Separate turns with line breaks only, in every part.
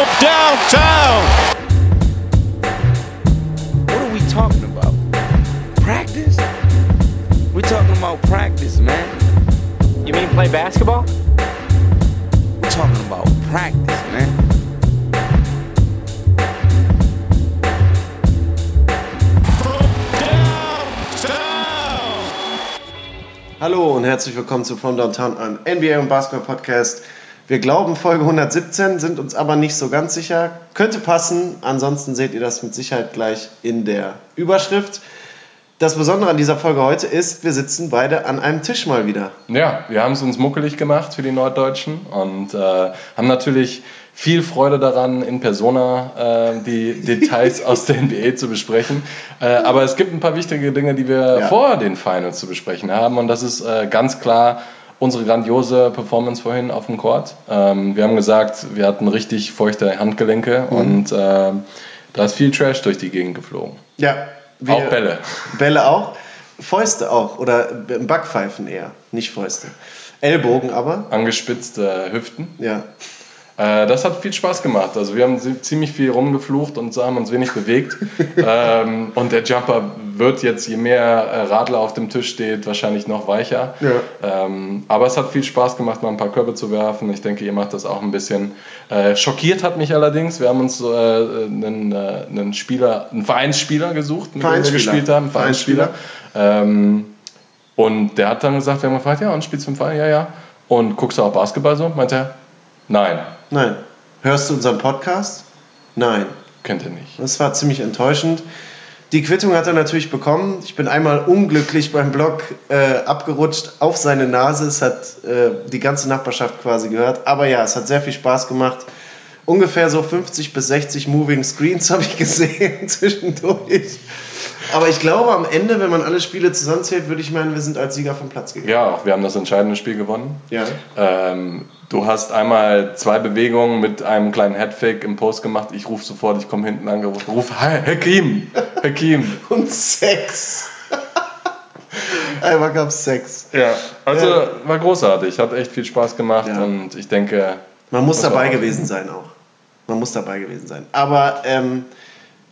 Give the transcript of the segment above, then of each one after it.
from downtown.
What are we talking about? Practice? We're talking about practice, man.
You mean play basketball?
We're talking about practice, man.
Hallo und herzlich willkommen zu From Downtown, einem NBA und Basketball Podcast. Wir glauben Folge 117, sind uns aber nicht so ganz sicher. Könnte passen, ansonsten seht ihr das mit Sicherheit gleich in der Überschrift. Das Besondere an dieser Folge heute ist, wir sitzen beide an einem Tisch mal wieder.
Ja, wir haben es uns muckelig gemacht für die Norddeutschen und äh, haben natürlich viel Freude daran, in Persona äh, die Details aus der NBA zu besprechen. Äh, aber es gibt ein paar wichtige Dinge, die wir
Ja.
vor den Finals zu besprechen haben. Und das ist äh, ganz klar unsere grandiose Performance vorhin auf dem Court. Ähm, wir haben gesagt, wir hatten richtig feuchte Handgelenke und äh, da ist viel Trash durch die Gegend geflogen.
Ja, wir,
Auch Bälle.
Bälle auch. Fäuste auch. Oder Backpfeifen eher, nicht Fäuste. Ellbogen aber.
Angespitzte Hüften.
Ja.
Äh, das hat viel Spaß gemacht. Also wir haben zi- ziemlich viel rumgeflucht und so haben uns wenig bewegt. ähm, und der Jumper wird jetzt, je mehr äh, Radler auf dem Tisch steht, wahrscheinlich noch weicher.
Ja.
Ähm, aber es hat viel Spaß gemacht, mal ein paar Körbe zu werfen. Ich denke, ihr macht das auch ein bisschen. Äh, schockiert hat mich allerdings. Wir haben uns äh, einen, äh, einen Spieler, einen Vereinsspieler gesucht, mit dem wir gespielt haben. Vereinsspieler. Ähm, und der hat dann gesagt, wir haben gefragt, ja, und spielst du im Verein? Ja, ja. Und guckst du auch Basketball so? Meint er, nein.
Nein. Hörst du unseren Podcast? Nein.
Kennt er nicht.
Das war ziemlich enttäuschend. Die Quittung hat er natürlich bekommen. Ich bin einmal unglücklich beim Blog äh, abgerutscht auf seine Nase. Es hat äh, die ganze Nachbarschaft quasi gehört. Aber ja, es hat sehr viel Spaß gemacht. Ungefähr so 50 bis 60 Moving Screens habe ich gesehen zwischendurch. Aber ich glaube, am Ende, wenn man alle Spiele zusammenzählt, würde ich meinen, wir sind als Sieger vom Platz gegangen.
Ja, auch wir haben das entscheidende Spiel gewonnen.
Ja.
Ähm, du hast einmal zwei Bewegungen mit einem kleinen Headfake im Post gemacht. Ich rufe sofort, ich komme hinten angerufen, ruf, Hakim, Hakim.
Und Sex. Einmal gab es Sex.
Ja, also
Ja.
war großartig, hat echt viel Spaß gemacht
Ja.
und ich denke,
Man muss dabei gewesen sein auch. Man muss dabei gewesen sein. Aber ähm,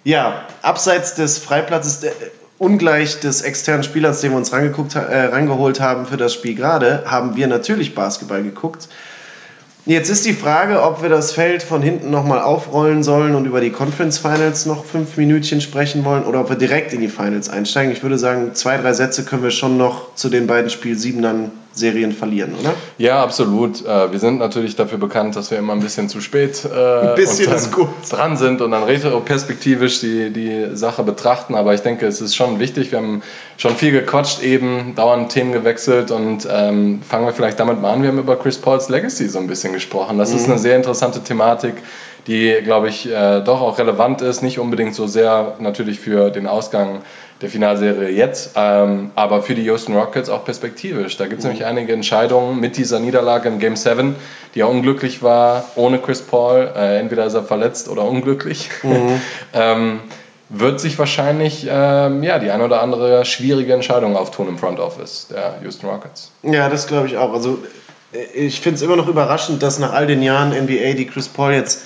ja, abseits des Freiplatzes, äh, ungleich des externen Spielers, den wir uns rangeguckt, äh, rangeholt haben für das Spiel gerade, haben wir natürlich Basketball geguckt. Jetzt ist die Frage, ob wir das Feld von hinten nochmal aufrollen sollen und über die Conference Finals noch fünf Minütchen sprechen wollen oder ob wir direkt in die Finals einsteigen. Ich würde sagen, zwei, drei Sätze können wir schon noch zu den beiden Spiel 7 Serien verlieren, oder?
Ja, absolut. Äh, Wir sind natürlich dafür bekannt, dass wir immer ein bisschen zu spät äh,
Ein bisschen ist
dran sind und dann retroperspektivisch die, die Sache betrachten. Aber ich denke, es ist schon wichtig. Wir haben schon viel gequatscht eben, dauernd Themen gewechselt und ähm, fangen wir vielleicht damit mal an. Wir haben über Chris Pauls Legacy so ein bisschen gesprochen. Das ist
Mhm.
eine sehr interessante Thematik, die, glaube ich, äh, doch auch relevant ist. Nicht unbedingt so sehr natürlich für den Ausgang der Finalserie jetzt, ähm, aber für die Houston Rockets auch perspektivisch. Da gibt es nämlich einige Entscheidungen mit dieser Niederlage in Game 7, die ja unglücklich war, ohne Chris Paul. Äh, entweder ist er verletzt oder unglücklich. ähm, wird sich wahrscheinlich ähm, ja, die ein oder andere schwierige Entscheidung auftun im Front Office der Houston Rockets.
Ja, das glaube ich auch. Also äh, ich finde es immer noch überraschend, dass nach all den Jahren NBA, die Chris Paul jetzt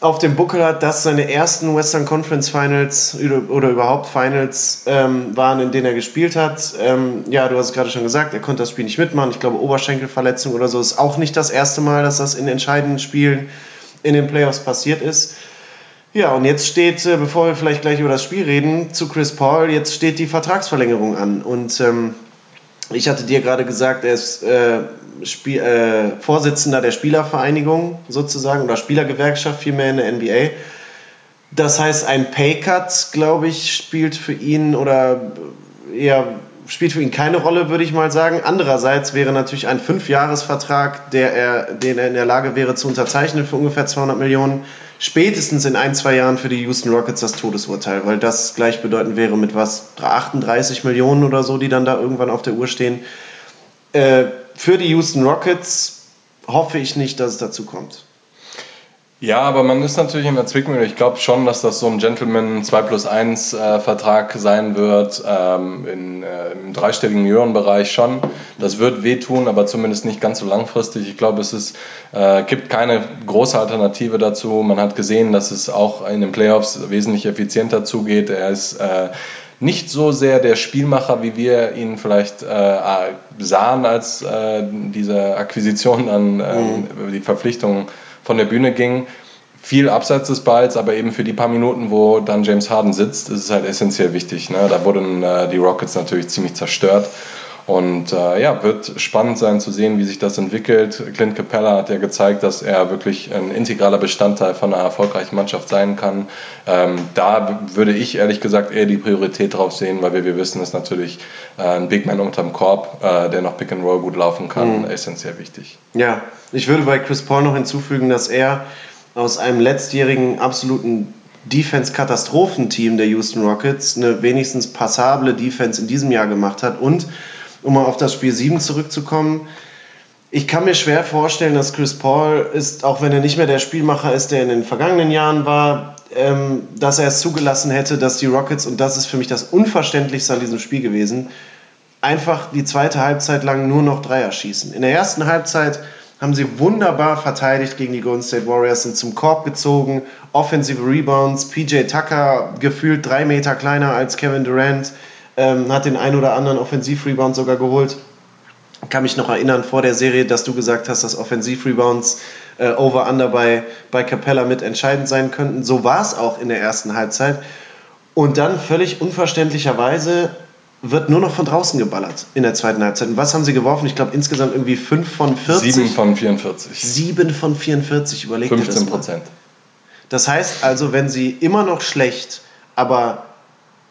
auf dem Buckel hat, dass seine ersten Western Conference Finals oder, überhaupt Finals ähm, waren, in denen er gespielt hat. Ähm, ja, du hast es gerade schon gesagt, er konnte das Spiel nicht mitmachen. Ich glaube, Oberschenkelverletzung oder so ist auch nicht das erste Mal, dass das in entscheidenden Spielen in den Playoffs passiert ist. Ja, und jetzt steht, äh, bevor wir vielleicht gleich über das Spiel reden, zu Chris Paul, jetzt steht die Vertragsverlängerung an. Und ähm, ich hatte dir gerade gesagt, er ist äh, Spiel, äh, Vorsitzender der Spielervereinigung sozusagen oder Spielergewerkschaft vielmehr in der NBA. Das heißt, ein Paycut, glaube ich, spielt für ihn oder eher spielt für ihn keine Rolle, würde ich mal sagen. Andererseits wäre natürlich ein Fünfjahresvertrag, der er, den er in der Lage wäre zu unterzeichnen für ungefähr 200 Millionen, spätestens in ein, zwei Jahren für die Houston Rockets das Todesurteil, weil das gleichbedeutend wäre mit was, 38 Millionen oder so, die dann da irgendwann auf der Uhr stehen. Äh, für die Houston Rockets hoffe ich nicht, dass es dazu kommt.
Ja, aber man ist natürlich in der Zwickmühle. Ich glaube schon, dass das so ein Gentleman 2 plus 1 äh, Vertrag sein wird, ähm, in, äh, im dreistelligen Millionenbereich schon. Das wird wehtun, aber zumindest nicht ganz so langfristig. Ich glaube, es ist, äh, gibt keine große Alternative dazu. Man hat gesehen, dass es auch in den Playoffs wesentlich effizienter zugeht. Er ist äh, nicht so sehr der Spielmacher, wie wir ihn vielleicht äh, sahen, als äh, diese Akquisition an ähm, mhm. die Verpflichtung von der Bühne ging. Viel abseits des Balls, aber eben für die paar Minuten, wo dann James Harden sitzt, ist es halt essentiell wichtig. Ne? Da wurden äh, die Rockets natürlich ziemlich zerstört. Und äh, ja, wird spannend sein zu sehen, wie sich das entwickelt. Clint Capella hat ja gezeigt, dass er wirklich ein integraler Bestandteil von einer erfolgreichen Mannschaft sein kann. Ähm, da würde ich ehrlich gesagt eher die Priorität drauf sehen, weil wir, wir wissen, ist natürlich äh, ein Big Man unterm Korb, äh, der noch Pick and Roll gut laufen kann, mhm. essentiell wichtig.
Ja, ich würde bei Chris Paul noch hinzufügen, dass er aus einem letztjährigen absoluten Defense-Katastrophenteam der Houston Rockets eine wenigstens passable Defense in diesem Jahr gemacht hat und um mal auf das Spiel 7 zurückzukommen, ich kann mir schwer vorstellen, dass Chris Paul ist, auch wenn er nicht mehr der Spielmacher ist, der in den vergangenen Jahren war, ähm, dass er es zugelassen hätte, dass die Rockets, und das ist für mich das Unverständlichste an diesem Spiel gewesen, einfach die zweite Halbzeit lang nur noch Dreier schießen. In der ersten Halbzeit haben sie wunderbar verteidigt gegen die Golden State Warriors, sind zum Korb gezogen, offensive Rebounds, PJ Tucker gefühlt drei Meter kleiner als Kevin Durant, ähm, hat den ein oder anderen Offensiv-Rebound sogar geholt. Kann mich noch erinnern vor der Serie, dass du gesagt hast, dass Offensiv-Rebounds äh, over-under bei, bei Capella mit entscheidend sein könnten. So war es auch in der ersten Halbzeit. Und dann völlig unverständlicherweise wird nur noch von draußen geballert in der zweiten Halbzeit. Und was haben sie geworfen? Ich glaube insgesamt irgendwie 5 von 40.
7 von 44.
7 von 44, überlegt
15 Prozent.
Das heißt also, wenn sie immer noch schlecht, aber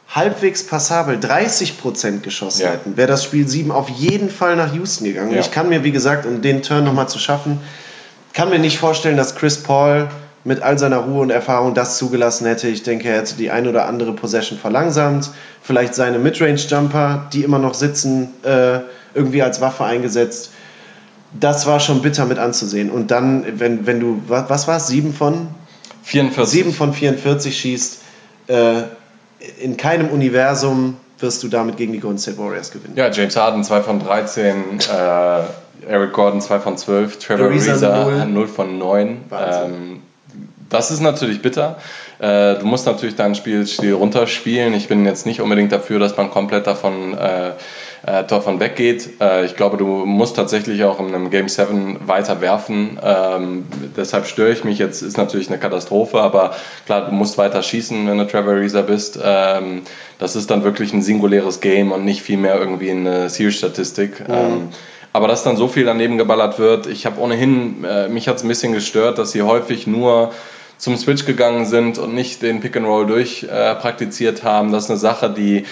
halbwegs passabel 30% geschossen ja. hätten, wäre das Spiel 7 auf jeden Fall nach Houston gegangen. Ja. Ich kann mir, wie gesagt, um den Turn nochmal zu schaffen, kann mir nicht vorstellen, dass Chris Paul mit all seiner Ruhe und Erfahrung das zugelassen hätte. Ich denke, er hätte die ein oder andere Possession verlangsamt, vielleicht seine Midrange-Jumper, die immer noch sitzen, äh, irgendwie als Waffe eingesetzt. Das war schon bitter mit anzusehen. Und dann, wenn, wenn du, was, was war es, 7 von?
44.
7 von 44 schießt, äh, in keinem Universum wirst du damit gegen die Golden State Warriors gewinnen.
Ja, James Harden 2 von 13, äh, Eric Gordon 2 von 12, Trevor Ariza 0 von 9. Ähm, das ist natürlich bitter. Äh, du musst natürlich deinen Spielstil runterspielen. Ich bin jetzt nicht unbedingt dafür, dass man komplett davon äh, äh, davon weggeht. Äh, ich glaube, du musst tatsächlich auch in einem Game 7 weiter werfen. Ähm, deshalb störe ich mich. Jetzt ist natürlich eine Katastrophe, aber klar, du musst weiter schießen, wenn du Trevor Ariza bist. Ähm, das ist dann wirklich ein singuläres Game und nicht vielmehr irgendwie eine Series-Statistik. Mhm. Ähm, aber dass dann so viel daneben geballert wird, ich habe ohnehin, äh, mich hat es ein bisschen gestört, dass sie häufig nur zum Switch gegangen sind und nicht den Pick and Roll durch äh, praktiziert haben. Das ist eine Sache, die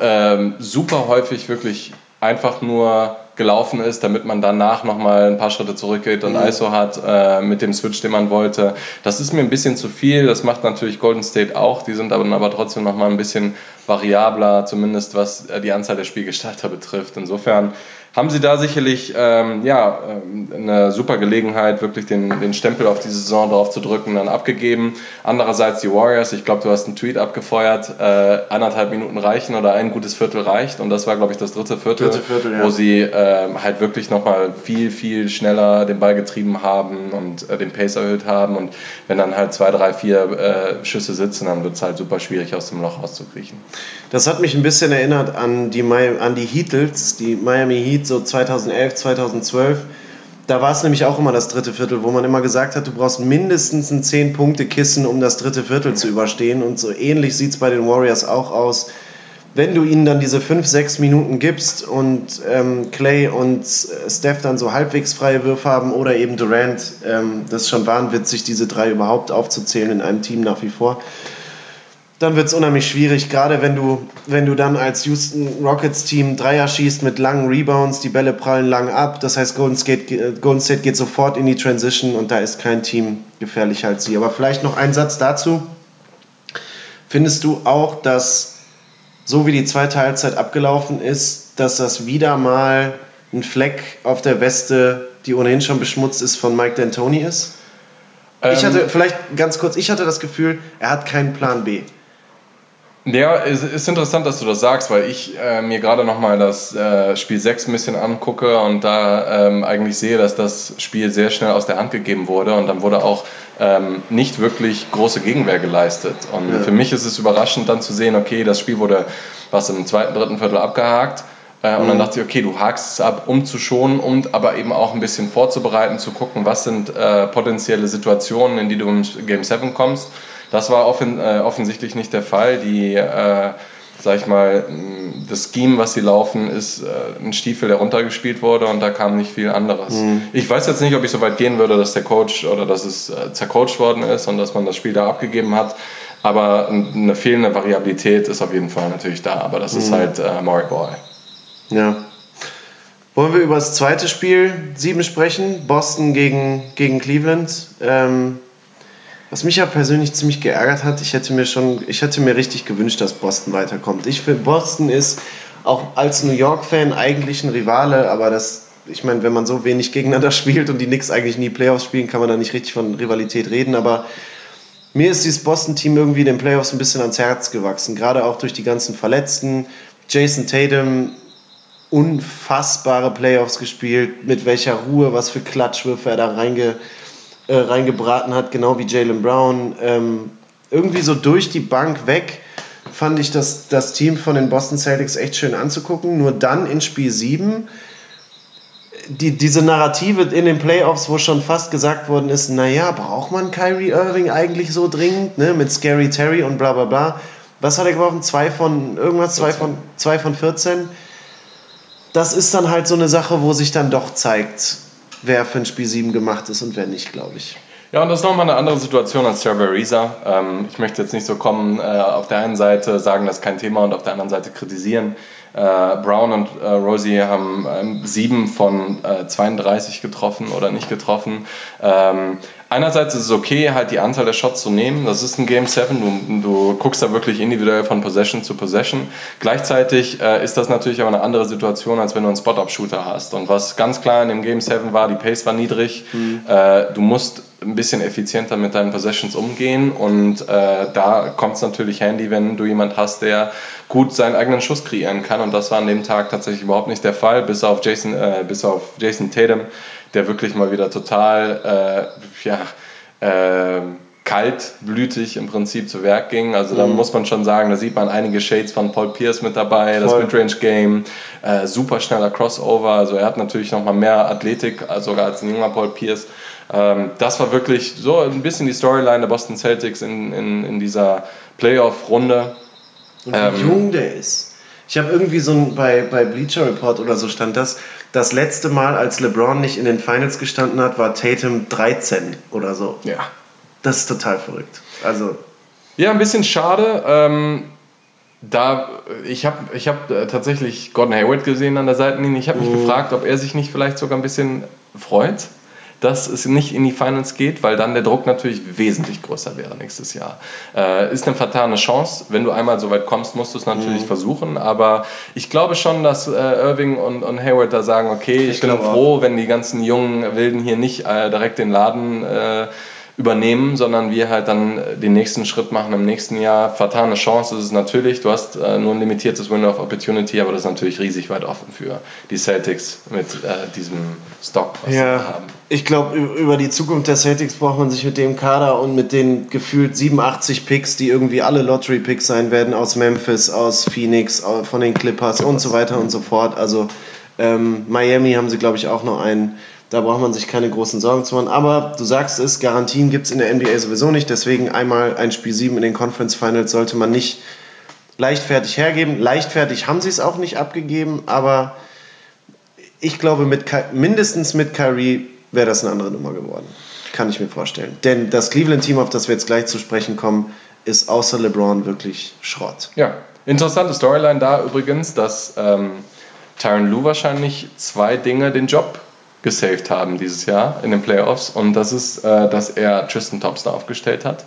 ähm, super häufig wirklich einfach nur gelaufen ist, damit man danach nochmal ein paar Schritte zurückgeht und mhm. ISO hat äh, mit dem Switch, den man wollte. Das ist mir ein bisschen zu viel. Das macht natürlich Golden State auch. Die sind aber, aber trotzdem nochmal ein bisschen variabler, zumindest was äh, die Anzahl der Spielgestalter betrifft. Insofern haben sie da sicherlich ähm, ja, ähm, eine super Gelegenheit, wirklich den, den Stempel auf die Saison drauf zu drücken, dann abgegeben. Andererseits die Warriors, ich glaube, du hast einen Tweet abgefeuert, äh, anderthalb Minuten reichen oder ein gutes Viertel reicht und das war, glaube ich, das dritte Viertel, dritte Viertel ja. wo sie äh, halt wirklich nochmal viel, viel schneller den Ball getrieben haben und äh, den Pace erhöht haben und wenn dann halt zwei, drei, vier äh, Schüsse sitzen, dann wird es halt super schwierig, aus dem Loch rauszukriechen.
Das hat mich ein bisschen erinnert an die, an die Heatles, die Miami Heat Heat so 2011, 2012. Da war es nämlich auch immer das dritte Viertel, wo man immer gesagt hat, du brauchst mindestens ein 10-Punkte-Kissen, um das dritte Viertel zu überstehen. Und so ähnlich sieht es bei den Warriors auch aus. Wenn du ihnen dann diese 5, 6 Minuten gibst und ähm, Clay und Steph dann so halbwegs freie Würfe haben oder eben Durant, ähm, das ist schon wahnwitzig, diese drei überhaupt aufzuzählen in einem Team nach wie vor dann wird es unheimlich schwierig, gerade wenn du, wenn du dann als Houston Rockets Team Dreier schießt mit langen Rebounds, die Bälle prallen lang ab. Das heißt, Golden State, äh, Golden State geht sofort in die Transition und da ist kein Team gefährlicher als sie. Aber vielleicht noch ein Satz dazu. Findest du auch, dass so wie die zweite Halbzeit abgelaufen ist, dass das wieder mal ein Fleck auf der Weste, die ohnehin schon beschmutzt ist, von Mike D'Antoni ist? ich
Ähm,
hatte, vielleicht ganz kurz, ich hatte das Gefühl, er hat keinen Plan B.
Ja, es ist interessant, dass du das sagst, weil ich äh, mir gerade nochmal das äh, Spiel 6 ein bisschen angucke und da ähm, eigentlich sehe, dass das Spiel sehr schnell aus der Hand gegeben wurde und dann wurde auch ähm, nicht wirklich große Gegenwehr geleistet. Und
Ja.
für mich ist es überraschend dann zu sehen, okay, das Spiel wurde was im zweiten, dritten Viertel abgehakt. Äh, und dann dachte ich, okay, du hakst es ab, um zu schonen und aber eben auch ein bisschen vorzubereiten, zu gucken, was sind äh, potenzielle Situationen, in die du im Game 7 kommst. Das war offen, äh, offensichtlich nicht der Fall. Die, äh, sag ich mal, mh, das Scheme, was sie laufen, ist äh, ein Stiefel, der runtergespielt wurde und da kam nicht viel anderes. Ich weiß jetzt nicht, ob ich so weit gehen würde, dass der Coach oder dass es äh, zercoacht worden ist und dass man das Spiel da abgegeben hat. Aber eine fehlende Variabilität ist auf jeden Fall natürlich da. Aber das ist halt äh, Murray Ball.
Ja. Wollen wir über das zweite Spiel 7 sprechen? Boston gegen, gegen Cleveland. Ähm, was mich ja persönlich ziemlich geärgert hat, ich hätte mir schon, ich hätte mir richtig gewünscht, dass Boston weiterkommt. Ich finde, Boston ist auch als New York-Fan eigentlich ein Rivale, aber das, ich meine, wenn man so wenig gegeneinander spielt und die Knicks eigentlich nie Playoffs spielen, kann man da nicht richtig von Rivalität reden, aber mir ist dieses Boston-Team irgendwie in den Playoffs ein bisschen ans Herz gewachsen, gerade auch durch die ganzen Verletzten. Jason Tatum, unfassbare Playoffs gespielt, mit welcher Ruhe, was für Klatschwürfe er da reinge, äh, reingebraten hat, genau wie Jalen Brown. Ähm, irgendwie so durch die Bank weg fand ich das, das Team von den Boston Celtics echt schön anzugucken. Nur dann in Spiel 7 die, diese Narrative in den Playoffs, wo schon fast gesagt worden ist, naja, braucht man Kyrie Irving eigentlich so dringend, ne, mit Scary Terry und bla bla bla. Was hat er geworfen? Zwei von irgendwas, zwei von, zwei von 14. Das ist dann halt so eine Sache, wo sich dann doch zeigt, wer für ein Spiel 7 gemacht ist und wer nicht, glaube ich.
Ja, und das ist nochmal eine andere Situation als Trevor Ariza. Ähm, ich möchte jetzt nicht so kommen, äh, auf der einen Seite sagen, das ist kein Thema und auf der anderen Seite kritisieren. Äh, Brown und äh, Rosie haben ähm, sieben von äh, 32 getroffen oder nicht getroffen. Ähm, einerseits ist es okay, halt die Anzahl der Shots zu nehmen. Das ist ein Game 7. Du, du guckst da wirklich individuell von Possession zu Possession. Gleichzeitig äh, ist das natürlich aber eine andere Situation, als wenn du einen Spot-Up-Shooter hast. Und was ganz klar in dem Game 7 war, die Pace war niedrig. Äh, du musst ein bisschen effizienter mit deinen Possessions umgehen und äh, da kommt es natürlich handy, wenn du jemand hast, der gut seinen eigenen Schuss kreieren kann und das war an dem Tag tatsächlich überhaupt nicht der Fall, bis auf Jason, äh, bis auf Jason Tatum, der wirklich mal wieder total äh, ja, äh, kaltblütig im Prinzip zu Werk ging. Also da muss man schon sagen, da sieht man einige Shades von Paul Pierce mit dabei, das
Voll.
Midrange-Game, äh, super schneller Crossover. Also er hat natürlich nochmal mehr Athletik, äh, sogar als ein junger Paul Pierce. Ähm, das war wirklich so ein bisschen die Storyline der Boston Celtics in, in, in dieser Playoff-Runde.
Und wie
Ähm,
jung der ist. Ich habe irgendwie so ein, bei, bei Bleacher Report oder so stand das, das letzte Mal, als LeBron nicht in den Finals gestanden hat, war Tatum 13 oder so.
Ja.
Das ist total verrückt. Also,
Ja, ein bisschen schade. Ähm, da, ich habe ich hab äh, tatsächlich Gordon Hayward gesehen an der Seitenlinie. Ich habe mich gefragt, ob er sich nicht vielleicht sogar ein bisschen freut, dass es nicht in die Finals geht, weil dann der Druck natürlich wesentlich größer wäre nächstes Jahr. Äh, ist eine vertane Chance. Wenn du einmal so weit kommst, musst du es natürlich versuchen. Aber ich glaube schon, dass äh, Irving und, und Hayward da sagen, okay, ich,
Ich
bin
glaube auch.
froh, wenn die ganzen jungen Wilden hier nicht äh, direkt den Laden äh, übernehmen, sondern wir halt dann äh, den nächsten Schritt machen im nächsten Jahr. Vertane Chance ist es natürlich. Du hast äh, nur ein limitiertes Window of Opportunity, aber das ist natürlich riesig weit offen für die Celtics mit äh, diesem Stock, was sie
ja,
haben.
ich glaube, über die Zukunft der Celtics braucht man sich mit dem Kader und mit den gefühlt 87 Picks, die irgendwie alle Lottery-Picks sein werden, aus Memphis, aus Phoenix, von den Clippers und so weiter und so fort. Also, ähm, Miami haben sie, glaube ich, auch noch einen. Da braucht man sich keine großen Sorgen zu machen. Aber du sagst es, Garantien gibt es in der NBA sowieso nicht. Deswegen einmal ein Spiel 7 in den Conference Finals sollte man nicht leichtfertig hergeben. Leichtfertig haben sie es auch nicht abgegeben, aber ich glaube, mit mindestens mit Kyrie wäre das eine andere Nummer geworden. Kann ich mir vorstellen. Denn das Cleveland-Team, auf das wir jetzt gleich zu sprechen kommen, ist außer LeBron wirklich Schrott.
Ja, interessante Storyline da übrigens, dass ähm, Tyron Lue wahrscheinlich zwei Dinge den Job gesaved haben dieses Jahr in den Playoffs und das ist, äh, dass er Tristan Thompson aufgestellt hat.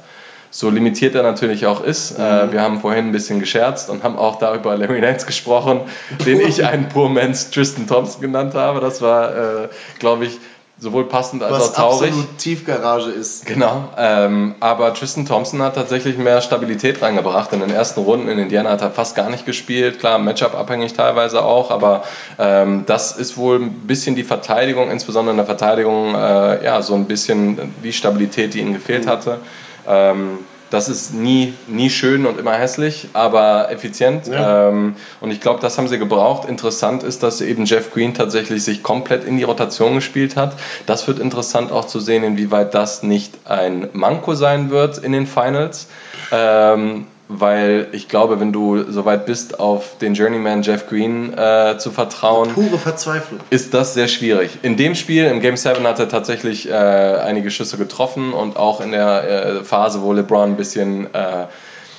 So limitiert er natürlich auch ist. Äh, wir haben vorhin ein bisschen gescherzt und haben auch da über Larry Nance gesprochen, den ich einen Poor Man's Tristan Thompson genannt habe. Das war, äh, glaube ich, sowohl passend als
Was
auch traurig.
absolut Tiefgarage ist.
Genau, ähm, aber Tristan Thompson hat tatsächlich mehr Stabilität reingebracht. In den ersten Runden in Indiana hat er fast gar nicht gespielt. Klar, Matchup abhängig teilweise auch, aber ähm, das ist wohl ein bisschen die Verteidigung, insbesondere in der Verteidigung, äh, ja, so ein bisschen die Stabilität, die ihm gefehlt hatte. Ähm, das ist nie, nie schön und immer hässlich, aber effizient.
Ja.
Ähm, und ich glaube, das haben sie gebraucht. Interessant ist, dass eben Jeff Green tatsächlich sich komplett in die Rotation gespielt hat. Das wird interessant auch zu sehen, inwieweit das nicht ein Manko sein wird in den Finals. Ähm, weil ich glaube, wenn du soweit bist, auf den Journeyman Jeff Green äh, zu vertrauen,
Pure Verzweiflung.
ist das sehr schwierig. In dem Spiel, im Game 7, hat er tatsächlich äh, einige Schüsse getroffen und auch in der äh, Phase, wo LeBron ein bisschen, äh,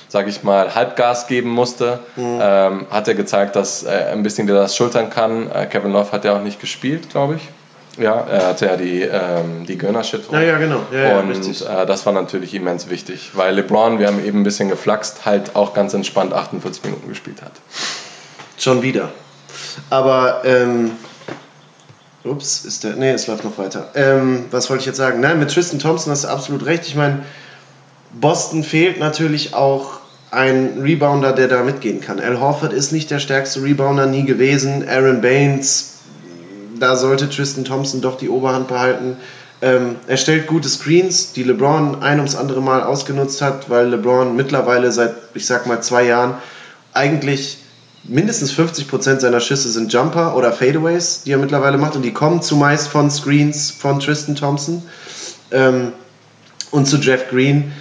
sag ich mal, Halbgas geben musste, ähm, hat er gezeigt, dass er ein bisschen dir das schultern kann. Äh, Kevin Love hat ja auch nicht gespielt, glaube ich. Ja, er hatte ja die, ähm, die Gönner-Shit.
Ja, ja, genau. Ja, ja,
und
richtig.
äh, das war natürlich immens wichtig, weil LeBron, wir haben eben ein bisschen geflaxt, halt auch ganz entspannt 48 Minuten gespielt hat.
Schon wieder. Aber, ähm, ups, ist der, nee, es läuft noch weiter. Ähm, was wollte ich jetzt sagen? Nein, mit Tristan Thompson hast du absolut recht. Ich meine, Boston fehlt natürlich auch ein Rebounder, der da mitgehen kann. Al Horford ist nicht der stärkste Rebounder, nie gewesen. Aaron Baines, da sollte Tristan Thompson doch die Oberhand behalten. Ähm, er stellt gute Screens, die LeBron ein ums andere Mal ausgenutzt hat, weil LeBron mittlerweile seit, ich sag mal, zwei Jahren eigentlich mindestens 50% seiner Schüsse sind Jumper oder Fadeaways, die er mittlerweile macht und die kommen zumeist von Screens von Tristan Thompson. Ähm, und zu Jeff Green,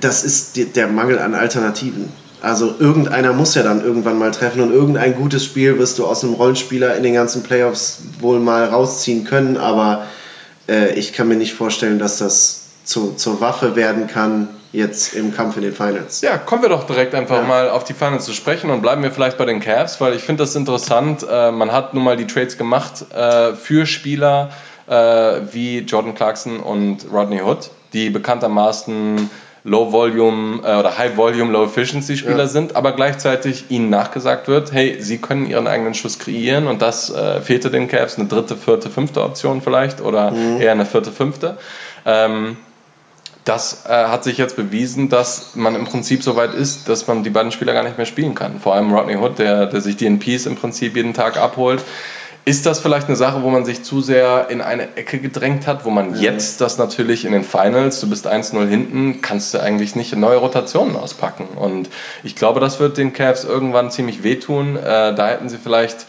das ist der Mangel an Alternativen. Also irgendeiner muss ja dann irgendwann mal treffen und irgendein gutes Spiel wirst du aus einem Rollenspieler in den ganzen Playoffs wohl mal rausziehen können, aber äh, ich kann mir nicht vorstellen, dass das zu, zur Waffe werden kann jetzt im Kampf in den Finals.
Ja, kommen wir doch direkt einfach
Ja.
mal auf die Finals zu sprechen und bleiben wir vielleicht bei den Cavs, weil ich finde das interessant. Äh, man hat nun mal die Trades gemacht äh, für Spieler äh, wie Jordan Clarkson und Rodney Hood, die bekanntermaßen Low Volume äh, oder High Volume, Low Efficiency Spieler
Ja.
sind, aber gleichzeitig ihnen nachgesagt wird, hey, sie können ihren eigenen Schuss kreieren und das äh, fehlte den Cavs, eine dritte, vierte, fünfte Option vielleicht oder eher eine vierte, fünfte. Ähm, das äh, hat sich jetzt bewiesen, dass man im Prinzip so weit ist, dass man die beiden Spieler gar nicht mehr spielen kann. Vor allem Rodney Hood, der, der sich die NPs im Prinzip jeden Tag abholt. Ist das vielleicht eine Sache, wo man sich zu sehr in eine Ecke gedrängt hat, wo man jetzt das natürlich in den Finals, du bist 1-0 hinten, kannst du eigentlich nicht neue Rotationen auspacken. Und ich glaube, das wird den Cavs irgendwann ziemlich wehtun. Äh, da hätten sie vielleicht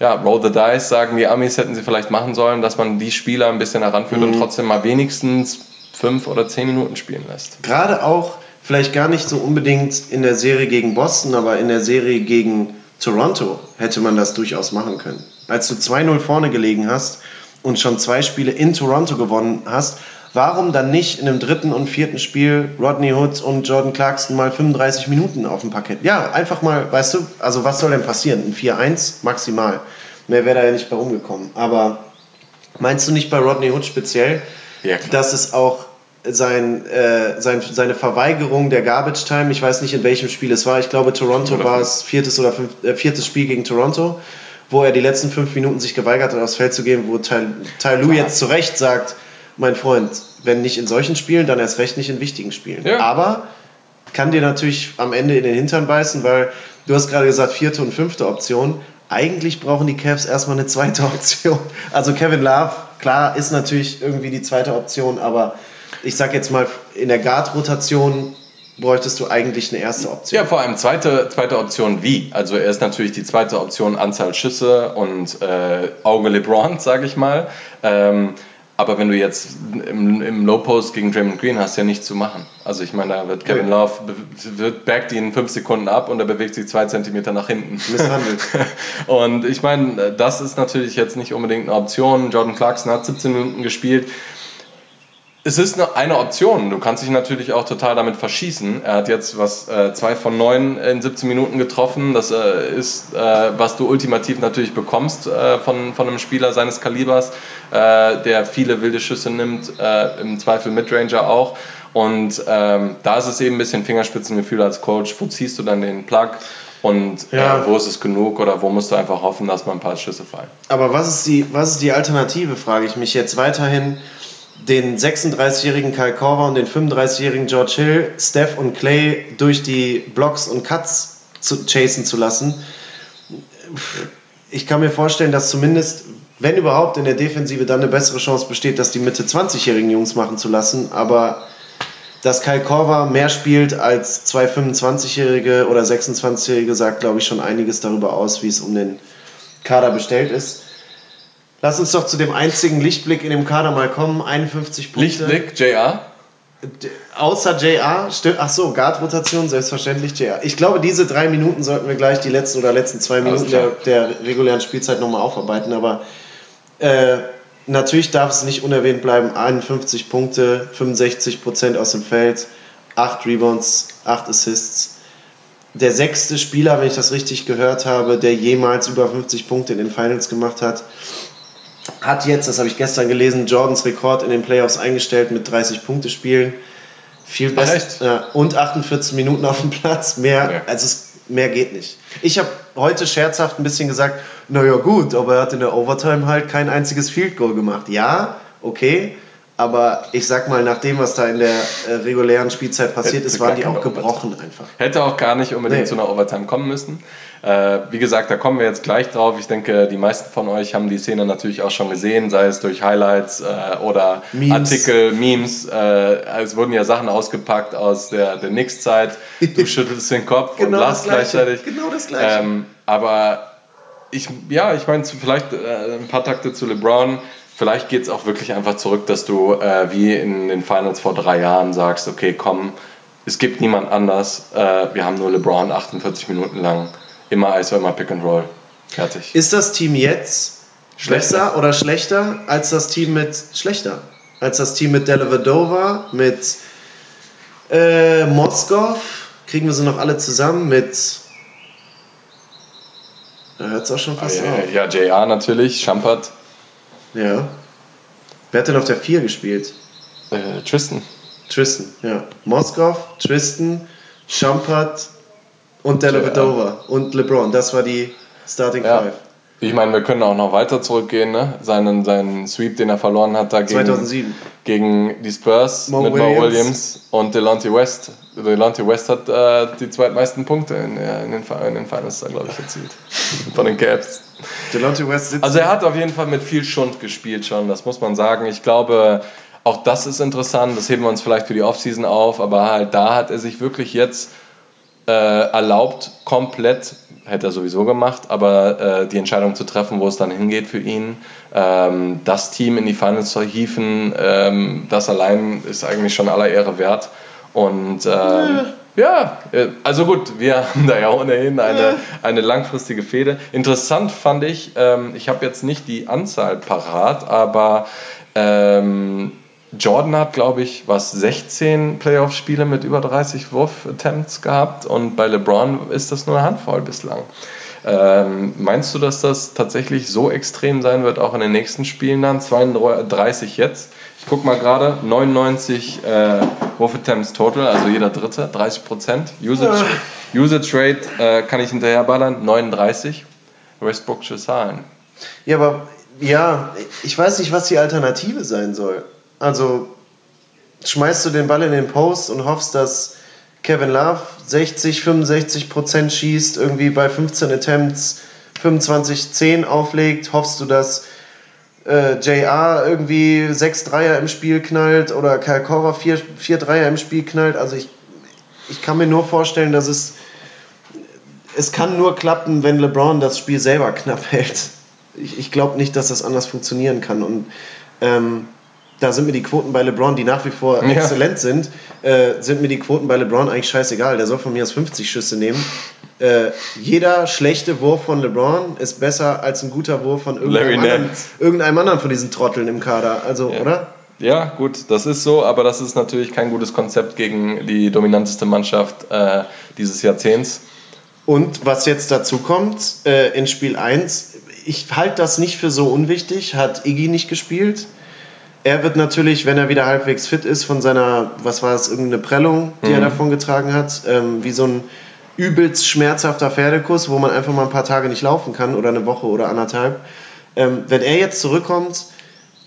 ja, roll the dice, sagen die Amis, hätten sie vielleicht machen sollen, dass man die Spieler ein bisschen heranführt und trotzdem mal wenigstens fünf oder zehn Minuten spielen lässt.
Gerade auch, vielleicht gar nicht so unbedingt in der Serie gegen Boston, aber in der Serie gegen Toronto hätte man das durchaus machen können. Als du 2-0 vorne gelegen hast und schon zwei Spiele in Toronto gewonnen hast, warum dann nicht in dem dritten und vierten Spiel Rodney Hood und Jordan Clarkson mal 35 Minuten auf dem Parkett? Ja, einfach mal, weißt du, also was soll denn passieren? Ein 4-1 maximal. Mehr wäre da ja nicht bei umgekommen. Aber meinst du nicht bei Rodney Hood speziell,
Ja,
dass es auch sein, äh, sein, seine Verweigerung der Garbage Time, ich weiß nicht in welchem Spiel es war, ich glaube Toronto
Oder
war es viertes oder fünf, äh, viertes Spiel gegen Toronto, wo er die letzten fünf Minuten sich geweigert hat, aufs Feld zu gehen, wo Ty Lue jetzt zu Recht sagt, mein Freund, wenn nicht in solchen Spielen, dann erst recht nicht in wichtigen Spielen.
Ja.
Aber kann dir natürlich am Ende in den Hintern beißen, weil du hast gerade gesagt, vierte und fünfte Option. Eigentlich brauchen die Cavs erstmal eine zweite Option. Also Kevin Love, klar, ist natürlich irgendwie die zweite Option, aber ich sag jetzt mal, in der Guard-Rotation bräuchtest du eigentlich eine erste Option.
Ja, vor allem zweite, zweite Option wie. Also er ist natürlich die zweite Option Anzahl Schüsse und äh, Auge LeBron, sage ich mal. Ähm, aber wenn du jetzt im, im Low Post gegen Draymond Green hast, ja nichts zu machen. Also ich meine, da wird Kevin
Ja.
Love, wird backt ihn fünf Sekunden ab und er bewegt sich zwei Zentimeter nach hinten.
Misshandelt.
Und ich meine, das ist natürlich jetzt nicht unbedingt eine Option. Jordan Clarkson hat 17 Minuten gespielt. Es ist eine, eine Option. Du kannst dich natürlich auch total damit verschießen. Er hat jetzt was äh, zwei von neun in 17 Minuten getroffen. Das äh, ist, äh, was du ultimativ natürlich bekommst äh, von, von einem Spieler seines Kalibers, äh, der viele wilde Schüsse nimmt, äh, im Zweifel Midranger auch. Und ähm, da ist es eben ein bisschen Fingerspitzengefühl als Coach. Wo ziehst du dann den Plug? und
Ja.
äh, wo ist es genug oder wo musst du einfach hoffen, dass mal ein paar Schüsse fallen.
Aber was ist die, was ist die Alternative, frage ich mich jetzt weiterhin. Den 36-jährigen Kyle Korver und den 35-jährigen George Hill, Steph und Clay durch die Blocks und Cuts zu chasen zu lassen. Ich kann mir vorstellen, dass zumindest, wenn überhaupt in der Defensive dann eine bessere Chance besteht, das die Mitte 20-jährigen Jungs machen zu lassen. Aber dass Kyle Korver mehr spielt als zwei 25-Jährige oder 26-Jährige, sagt, glaube ich, schon einiges darüber aus, wie es um den Kader bestellt ist. Lass uns doch zu dem einzigen Lichtblick in dem Kader mal kommen. 51 Punkte.
Lichtblick, JR.
D- Außer JR. Ach so, Guard-Rotation, selbstverständlich JR. Ich glaube, diese drei Minuten sollten wir gleich die letzten oder letzten zwei Minuten der, der regulären Spielzeit nochmal aufarbeiten. Aber äh, natürlich darf es nicht unerwähnt bleiben. 51 Punkte, 65% aus dem Feld, 8 Rebounds, 8 Assists. Der sechste Spieler, wenn ich das richtig gehört habe, der jemals über 50 Punkte in den Finals gemacht hat, hat jetzt, das habe ich gestern gelesen, Jordans Rekord in den Playoffs eingestellt mit 30 Punkte spielen. Viel besser. und 48 Minuten auf dem Platz. Mehr,
Ja.
also es, mehr geht nicht. Ich habe heute scherzhaft ein bisschen gesagt, naja gut, aber er hat in der Overtime halt kein einziges Field Goal gemacht. Ja, okay. Aber ich sag mal, nach dem, was da in der äh, regulären Spielzeit passiert
Hätte
ist, waren die auch gebrochen einfach.
Hätte auch gar nicht unbedingt
Nee.
zu einer Overtime kommen müssen. Äh, wie gesagt, da kommen wir jetzt gleich drauf. Ich denke, die meisten von euch haben die Szene natürlich auch schon gesehen, sei es durch Highlights äh, oder
Memes.
Artikel, Memes. Äh, es wurden ja Sachen ausgepackt aus der, der Knicks-Zeit. Du schüttelst den Kopf und
Genau das
lachst gleichzeitig.
Genau das Gleiche.
Ähm, aber ich, ja, ich meine, vielleicht äh, ein paar Takte zu LeBron. Vielleicht geht es auch wirklich einfach zurück, dass du äh, wie in den Finals vor drei Jahren sagst, okay, komm, es gibt niemand anders. Äh, wir haben nur LeBron 48 Minuten lang. Immer ISO, immer Pick and Roll. Fertig.
Ist das Team jetzt
Schlechter.
besser oder schlechter als das Team mit schlechter? Als das Team mit Delavadova, mit äh, Moskov, kriegen wir sie noch alle zusammen mit. Da hört es auch schon fast auf.
Äh, ja, JR natürlich, Schampert,
Ja. Wer hat denn auf der 4 gespielt?
äh, Tristan.
Tristan, ja. Moskov, Tristan, Schampert und Delavadova und LeBron. Das war die Starting
Ja.
Five.
Ich meine, wir können auch noch weiter zurückgehen, ne? Seinen, seinen Sweep, den er verloren hat, da gegen,
2007.
gegen die Spurs
Mo
mit Mo
Williams.
Williams und Delonte West. Delonte West hat äh, die zweitmeisten Punkte in, in, den, in den Finals, glaube ich, erzielt. Von den Caps.
Delonte West sitzt
Also er hat auf jeden Fall mit viel Schund gespielt schon, das muss man sagen. Ich glaube, auch das ist interessant, das heben wir uns vielleicht für die Offseason auf, aber halt da hat er sich wirklich jetzt äh, erlaubt, komplett, hätte er sowieso gemacht, aber äh, die Entscheidung zu treffen, wo es dann hingeht für ihn, ähm, das Team in die Finals zu hieven, ähm, das allein ist eigentlich schon aller Ehre wert. Und ähm, ja, äh, also gut, wir haben da ja ohnehin eine, eine langfristige Fehde. Interessant fand ich, ähm, ich habe jetzt nicht die Anzahl parat, aber ähm, Jordan hat, glaube ich, was 16 Playoff-Spiele mit über 30 Wurf-Attempts gehabt und bei LeBron ist das nur eine Handvoll bislang. Ähm, meinst du, dass das tatsächlich so extrem sein wird, auch in den nächsten Spielen dann? 32 jetzt. Ich guck mal gerade, 99 äh, Wurf-Attempts total, also jeder dritte, 30 Prozent. Usage, Usage Rate äh, kann ich hinterher ballern, 39. Westbrook'sche Zahlen.
Ja, aber ja, ich weiß nicht, was die Alternative sein soll. Also schmeißt du den Ball in den Post und hoffst, dass Kevin Love 60, 65 Prozent schießt, irgendwie bei 15 Attempts 25, 10 auflegt, hoffst du, dass äh, JR irgendwie 6 Dreier im Spiel knallt oder Kyle Korver 4, 4 Dreier im Spiel knallt. Also ich, ich kann mir nur vorstellen, dass es es kann nur klappen, wenn LeBron das Spiel selber knapp hält. Ich, ich glaube nicht, dass das anders funktionieren kann. Und ähm, da sind mir die Quoten bei LeBron, die nach wie vor
Ja.
exzellent sind, äh, sind mir die Quoten bei LeBron eigentlich scheißegal. Der soll von mir aus 50 Schüsse nehmen. Äh, jeder schlechte Wurf von LeBron ist besser als ein guter Wurf von irgendeinem, anderen, irgendeinem anderen von diesen Trotteln im Kader. Also,
Ja.
oder?
Ja, gut, das ist so, aber das ist natürlich kein gutes Konzept gegen die dominanteste Mannschaft äh, dieses Jahrzehnts.
Und was jetzt dazu kommt, äh, in Spiel 1, ich halte das nicht für so unwichtig, hat Iggy nicht gespielt. Er wird natürlich, wenn er wieder halbwegs fit ist, von seiner, was war es, irgendeine Prellung, die er
Mhm.
davon getragen hat, ähm, wie so ein übelst schmerzhafter Pferdekuss, wo man einfach mal ein paar Tage nicht laufen kann oder eine Woche oder anderthalb. Ähm, wenn er jetzt zurückkommt,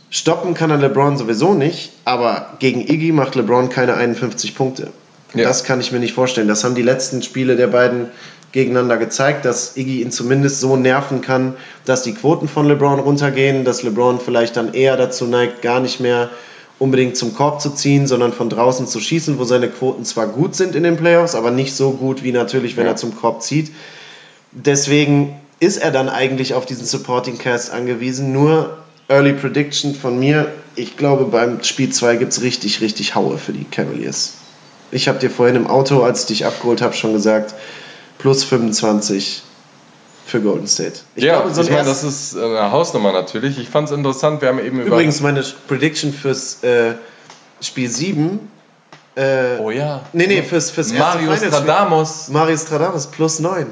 stoppen kann er LeBron sowieso nicht, aber gegen Iggy macht LeBron keine 51 Punkte.
Ja.
Das kann ich mir nicht vorstellen. Das haben die letzten Spiele der beiden gegeneinander gezeigt, dass Iggy ihn zumindest so nerven kann, dass die Quoten von LeBron runtergehen, dass LeBron vielleicht dann eher dazu neigt, gar nicht mehr unbedingt zum Korb zu ziehen, sondern von draußen zu schießen, wo seine Quoten zwar gut sind in den Playoffs, aber nicht so gut wie natürlich, wenn
Ja.
er zum Korb zieht. Deswegen ist er dann eigentlich auf diesen Supporting Cast angewiesen. Nur Early Prediction von mir, ich glaube beim Spiel 2 gibt es richtig, richtig Haue für die Cavaliers. Ich habe dir vorhin im Auto, als ich dich abgeholt habe, schon gesagt, plus 25 für Golden State. Ich
ja,
glaube, so
ich meine, das ist eine Hausnummer natürlich. Ich fand es interessant, wir haben eben über...
Übrigens, meine Prediction fürs äh, Spiel 7. Äh,
oh ja.
Nee, nee, fürs, fürs
Mario Stradamus.
Marius Stradamus plus 9.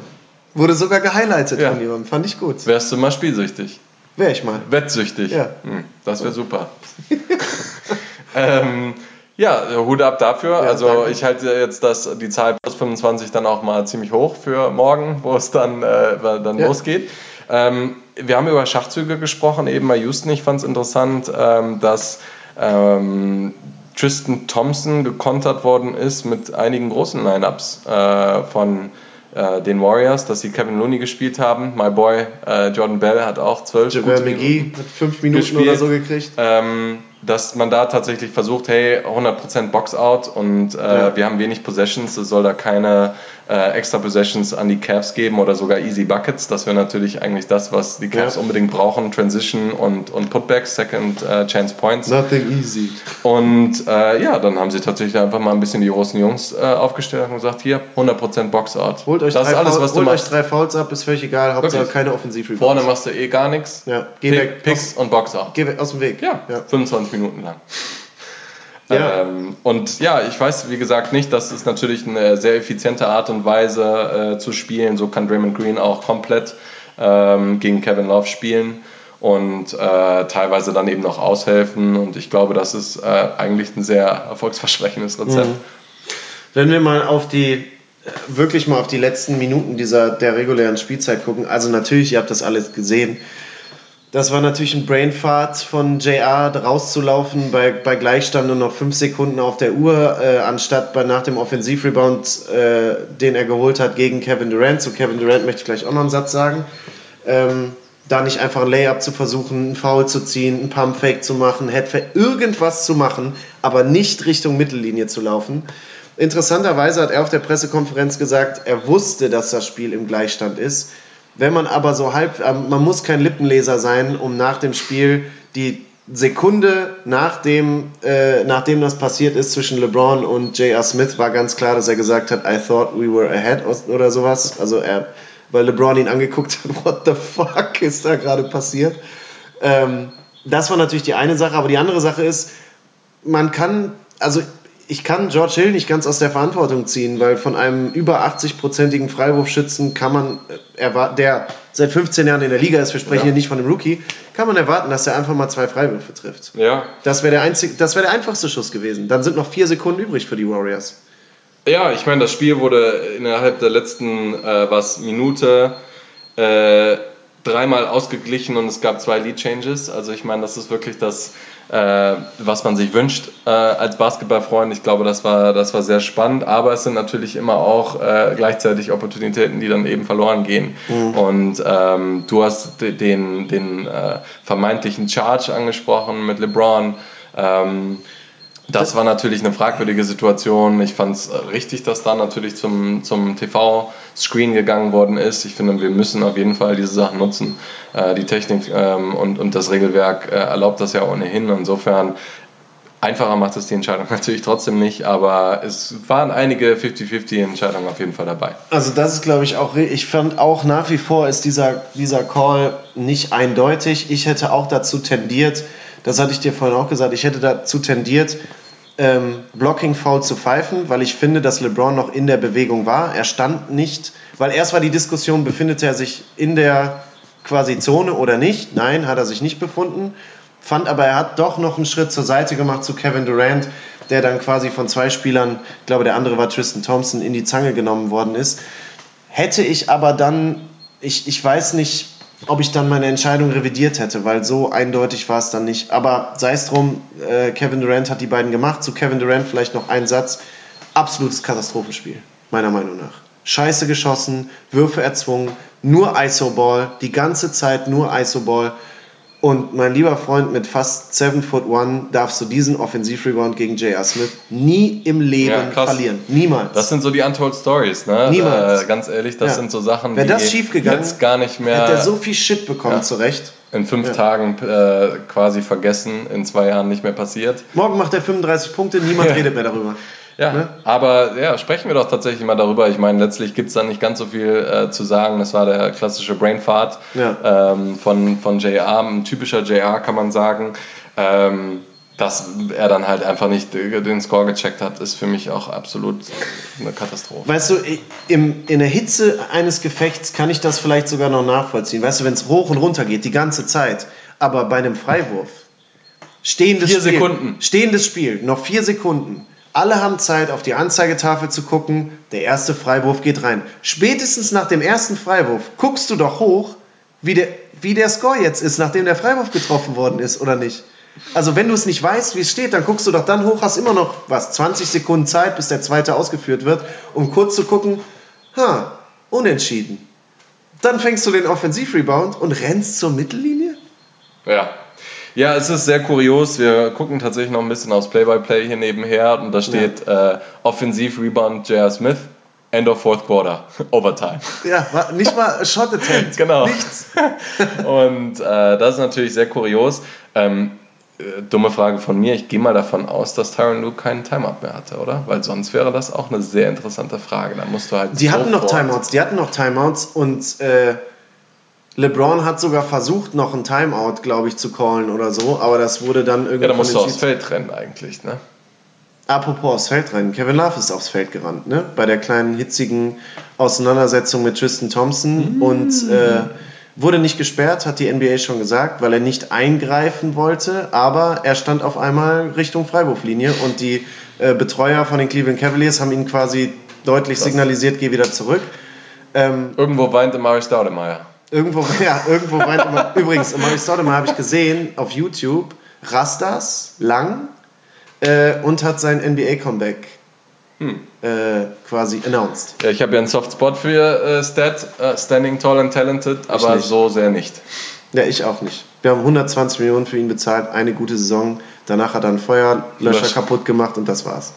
Wurde sogar gehighlightet
Ja.
von jemandem. Fand ich gut.
Wärst du mal spielsüchtig?
Wär ich mal.
Wettsüchtig?
Ja.
Hm, das wäre super. ähm, ja, Hut ab dafür.
Ja,
also
danke.
ich halte jetzt das, die Zahl plus 25 dann auch mal ziemlich hoch für morgen, wo es dann, äh, dann
Ja.
losgeht. Ähm, wir haben über Schachzüge gesprochen, eben bei Houston. Ich fand es interessant, ähm, dass ähm, Tristan Thompson gekontert worden ist mit einigen großen Lineups äh, von äh, den Warriors, dass sie Kevin Looney gespielt haben. My Boy äh, Jordan Bell hat auch zwölf
Javel McGee hat 5 Minuten
gespielt.
oder so gekriegt.
ähm, dass man da tatsächlich versucht, hey, 100% Box-out und äh,
Ja.
wir haben wenig Possessions, es soll da keine äh, extra Possessions an die Cavs geben oder sogar Easy Buckets. Das wäre natürlich eigentlich das, was die Cavs
Ja.
unbedingt brauchen, Transition und, und Putbacks, Second äh, Chance Points.
Nothing easy.
Und äh, ja, dann haben sie tatsächlich einfach mal ein bisschen die großen Jungs äh, aufgestellt und gesagt, hier, 100% Box-out.
Holt euch,
das
drei,
ist alles, was du
holt euch
machst.
drei Fouls ab, ist völlig egal. Hauptsache
Wirklich?
keine Offensiv
Vorne machst du eh gar nichts.
Ja, geh
Pick,
weg.
Picks und Box-out.
Geh weg aus dem Weg.
Ja,
ja.
25 Minuten lang.
Ja.
Ähm, und ja, ich weiß, wie gesagt, nicht, das ist natürlich eine sehr effiziente Art und Weise äh, zu spielen. So kann Draymond Green auch komplett ähm, gegen Kevin Love spielen und äh, teilweise dann eben noch aushelfen. Und ich glaube, das ist äh, eigentlich ein sehr erfolgsversprechendes Rezept.
Mhm. Wenn wir mal auf die, wirklich mal auf die letzten Minuten dieser, der regulären Spielzeit gucken, also natürlich, ihr habt das alles gesehen, das war natürlich ein Brainfart von JR, rauszulaufen bei, bei Gleichstand nur noch 5 Sekunden auf der Uhr, äh, anstatt bei, nach dem Offensivrebound, äh, den er geholt hat gegen Kevin Durant. Zu Kevin Durant möchte ich gleich auch noch einen Satz sagen. Ähm, da nicht einfach ein Layup zu versuchen, einen Foul zu ziehen, einen Pumpfake zu machen, Headfake, irgendwas zu machen, aber nicht Richtung Mittellinie zu laufen. Interessanterweise hat er auf der Pressekonferenz gesagt, er wusste, dass das Spiel im Gleichstand ist. Wenn man aber so halb, ähm, man muss kein Lippenleser sein, um nach dem Spiel die Sekunde nachdem, äh, nachdem das passiert ist zwischen LeBron und J.R. Smith, war ganz klar, dass er gesagt hat, I thought we were ahead oder sowas. Also er, weil LeBron ihn angeguckt hat, what the fuck ist da gerade passiert? Ähm, das war natürlich die eine Sache, aber die andere Sache ist, man kann, also ich kann George Hill nicht ganz aus der Verantwortung ziehen, weil von einem über 80-prozentigen Freiwurfschützen kann man äh, erwarten, der seit 15 Jahren in der Liga ist, wir sprechen
Ja.
hier nicht von einem Rookie, kann man erwarten, dass er einfach mal zwei Freiwürfe trifft.
Ja,
Das wäre der, einzig, das wäre der einfachste Schuss gewesen. Dann sind noch vier Sekunden übrig für die Warriors.
Ja, ich meine, das Spiel wurde innerhalb der letzten äh, was Minute äh, dreimal ausgeglichen und es gab zwei Lead Changes. Also ich meine, das ist wirklich das, äh, was man sich wünscht äh, als Basketballfreund. Ich glaube, das war, das war sehr spannend, aber es sind natürlich immer auch äh, gleichzeitig Opportunitäten, die dann eben verloren gehen. Und ähm, du hast de- den, den äh, vermeintlichen Charge angesprochen mit LeBron. Ähm, das war natürlich eine fragwürdige Situation. Ich fand es richtig, dass da natürlich zum, zum TV-Screen gegangen worden ist. Ich finde, wir müssen auf jeden Fall diese Sachen nutzen. Äh, die Technik ähm, und, und das Regelwerk äh, erlaubt das ja ohnehin. Insofern einfacher macht es die Entscheidung natürlich trotzdem nicht, aber es waren einige 50-50 Entscheidungen auf jeden Fall dabei.
Also das ist, glaube ich, auch, ich fand auch nach wie vor ist dieser, dieser Call nicht eindeutig. Ich hätte auch dazu tendiert, das hatte ich dir vorhin auch gesagt, ich hätte dazu tendiert, ähm, Blocking Foul zu pfeifen, weil ich finde, dass LeBron noch in der Bewegung war. Er stand nicht, weil erst war die Diskussion, befindet er sich in der quasi Zone oder nicht? Nein, hat er sich nicht befunden. Fand aber, er hat doch noch einen Schritt zur Seite gemacht zu Kevin Durant, der dann quasi von zwei Spielern, ich glaube der andere war Tristan Thompson, in die Zange genommen worden ist. Hätte ich aber dann, ich, ich weiß nicht, ob ich dann meine Entscheidung revidiert hätte, weil so eindeutig war es dann nicht. Aber sei es drum, äh, Kevin Durant hat die beiden gemacht. Zu Kevin Durant vielleicht noch ein Satz. Absolutes Katastrophenspiel, meiner Meinung nach. Scheiße geschossen, Würfe erzwungen, nur ISO-Ball, die ganze Zeit nur ISO-Ball. Und mein lieber Freund mit fast 7 foot 1 darfst du diesen Offensivrebound gegen J.R. Smith nie im Leben
Ja,
verlieren. Niemals.
Das sind so die Untold Stories, ne?
Niemals.
Äh, ganz ehrlich, das
Ja.
sind so Sachen,
Wäre
die
das
jetzt gar nicht mehr
Hätte er so viel Shit bekommen,
Ja.
zurecht.
in fünf. Tagen äh, quasi vergessen, in zwei Jahren nicht mehr passiert.
Morgen macht er 35 Punkte, niemand redet mehr darüber.
Ja,
Ne?
aber ja, sprechen wir doch tatsächlich mal darüber. Ich meine, letztlich gibt es da nicht ganz so viel äh, zu sagen. Das war der klassische Brainfart
Ja.
ähm, von, von JR, ein typischer JR kann man sagen. Ähm, dass er dann halt einfach nicht den Score gecheckt hat, ist für mich auch absolut eine Katastrophe.
Weißt du, im, in der Hitze eines Gefechts kann ich das vielleicht sogar noch nachvollziehen. Weißt du, wenn es hoch und runter geht, die ganze Zeit. Aber bei einem Freiwurf, stehendes
Vier
Spiel,
Sekunden.
stehendes Spiel, noch vier Sekunden. Alle haben Zeit, auf die Anzeigetafel zu gucken. Der erste Freiwurf geht rein. Spätestens nach dem ersten Freiwurf guckst du doch hoch, wie der, wie der Score jetzt ist, nachdem der Freiwurf getroffen worden ist, oder nicht? Also wenn du es nicht weißt, wie es steht, dann guckst du doch dann hoch, hast immer noch, was, 20 Sekunden Zeit, bis der zweite ausgeführt wird, um kurz zu gucken, ha, unentschieden. Dann fängst du den Offensivrebound und rennst zur Mittellinie?
Ja. Ja, es ist sehr kurios. Wir gucken tatsächlich noch ein bisschen aufs Play-by-Play hier nebenher und da steht äh, Offensiv Rebound J.R. Smith, End of Fourth Quarter, Overtime.
Ja, nicht mal Shot Attempt.
Genau.
Nichts.
Und äh, das ist natürlich sehr kurios. Ähm, äh, dumme Frage von mir. Ich gehe mal davon aus, dass Tyron Luke keinen Timeout mehr hatte, oder? Weil sonst wäre das auch eine sehr interessante Frage. Da musst du halt.
Die hatten noch Timeouts, die hatten noch Timeouts und äh, LeBron hat sogar versucht, noch ein Timeout, glaube ich, zu callen oder so, aber das wurde dann irgendwie.
Ja, da musst du aufs Feld rennen eigentlich, ne?
Apropos aufs Feld rennen. Kevin Love ist aufs Feld gerannt, ne? Bei der kleinen hitzigen Auseinandersetzung mit Tristan Thompson
Mm.
und äh, wurde nicht gesperrt, hat die NBA schon gesagt, weil er nicht eingreifen wollte, aber er stand auf einmal Richtung Freiwurflinie und die äh, Betreuer von den Cleveland Cavaliers haben ihn quasi deutlich signalisiert, geh wieder zurück. Ähm,
Irgendwo weint Amari Staudemeyer.
Irgendwo, ja, irgendwo weint immer. Übrigens, Amari Stoudemire habe ich gesehen auf YouTube, Rastas, lang äh, und hat sein NBA-Comeback
Hm.
äh, quasi announced.
Ja, ich habe ja einen Softspot für äh, Stat, äh, Standing Tall and Talented, aber
nicht.
so sehr nicht.
Ja, ich auch nicht. Wir haben 120 Millionen für ihn bezahlt, eine gute Saison. Danach hat er einen Feuerlöscher
Löscher.
kaputt gemacht und das war's.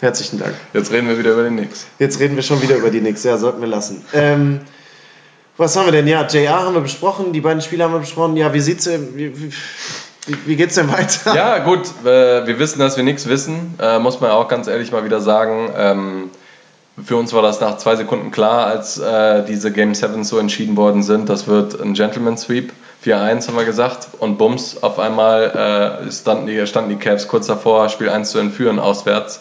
Herzlichen Dank.
Jetzt reden wir wieder über den Knicks.
Jetzt reden wir schon wieder über die Knicks. Ja, sollten wir lassen. Ähm, was haben wir denn? Ja, JR haben wir besprochen, die beiden Spiele haben wir besprochen. Ja, wie sieht's äh, wie, wie, wie, geht's denn weiter?
Ja, gut, äh, wir wissen, dass wir nichts wissen, äh, muss man auch ganz ehrlich mal wieder sagen. Ähm, für uns war das nach zwei Sekunden klar, als äh, diese Game 7 so entschieden worden sind. Das wird ein Gentleman Sweep. 4-1 haben wir gesagt. Und bums, auf einmal äh, standen, die, standen die Cavs kurz davor, Spiel 1 zu entführen, auswärts.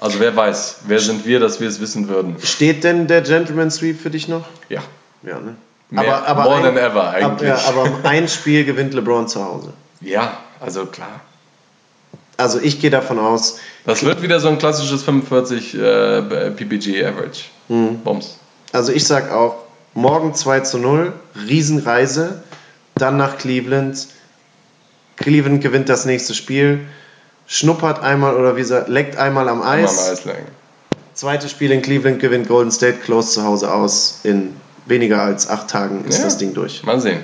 Also wer weiß, wer sind wir, dass wir es wissen würden?
Steht denn der Gentleman Sweep für dich noch?
Ja,
Ja, ne?
Mehr- more than ever
Ab,
eigentlich.
ja, aber ein Spiel gewinnt LeBron zu Hause.
ja, also klar.
Also ich gehe davon aus,
Das wird wieder so ein klassisches 45 äh, PPG Average. Bums.
also ich sag auch, morgen 2 zu 0, Riesenreise, dann nach Cleveland. Cleveland gewinnt das nächste Spiel, schnuppert einmal oder wie gesagt, leckt einmal am
Einmal
Eis.
am Eis.
Zweites Spiel in Cleveland gewinnt Golden State close zu Hause aus. In weniger als acht Tagen ist
Ja.
das Ding durch.
Mal sehen.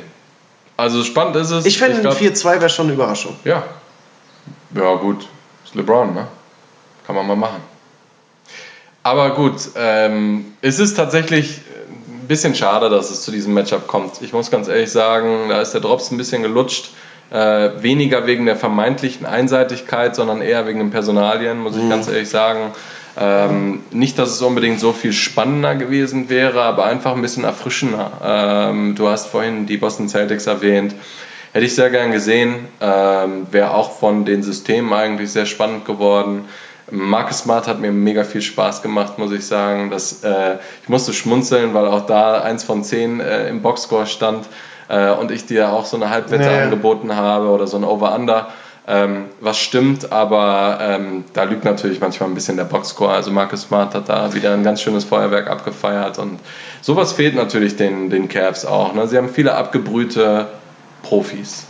Also spannend ist es.
Ich fände ein
glaub-
4-2 wäre schon eine Überraschung.
Ja. Ja, gut. Ist LeBron, ne? Kann man mal machen. Aber gut, ähm, es ist tatsächlich ein bisschen schade, dass es zu diesem Matchup kommt. Ich muss ganz ehrlich sagen, da ist der Drops ein bisschen gelutscht. Äh, weniger wegen der vermeintlichen Einseitigkeit, sondern eher wegen den Personalien, muss ich ganz ehrlich sagen. Ähm, nicht, dass es unbedingt so viel spannender gewesen wäre, aber einfach ein bisschen erfrischender. Ähm, du hast vorhin die Boston Celtics erwähnt. Hätte ich sehr gern gesehen. Ähm, Wäre auch von den Systemen eigentlich sehr spannend geworden. Marcus Smart hat mir mega viel Spaß gemacht, muss ich sagen. Das, äh, ich musste schmunzeln, weil auch da eins von zehn äh, im Boxscore stand äh, und ich dir auch so eine Halbwette
ja.
angeboten habe oder so ein Over-Under. Ähm, was stimmt, aber ähm, da lügt natürlich manchmal ein bisschen der Boxscore. Also Marcus Smart hat da wieder ein ganz schönes Feuerwerk abgefeiert und sowas fehlt natürlich den, den Cavs auch. Ne? Sie haben viele abgebrühte Profis.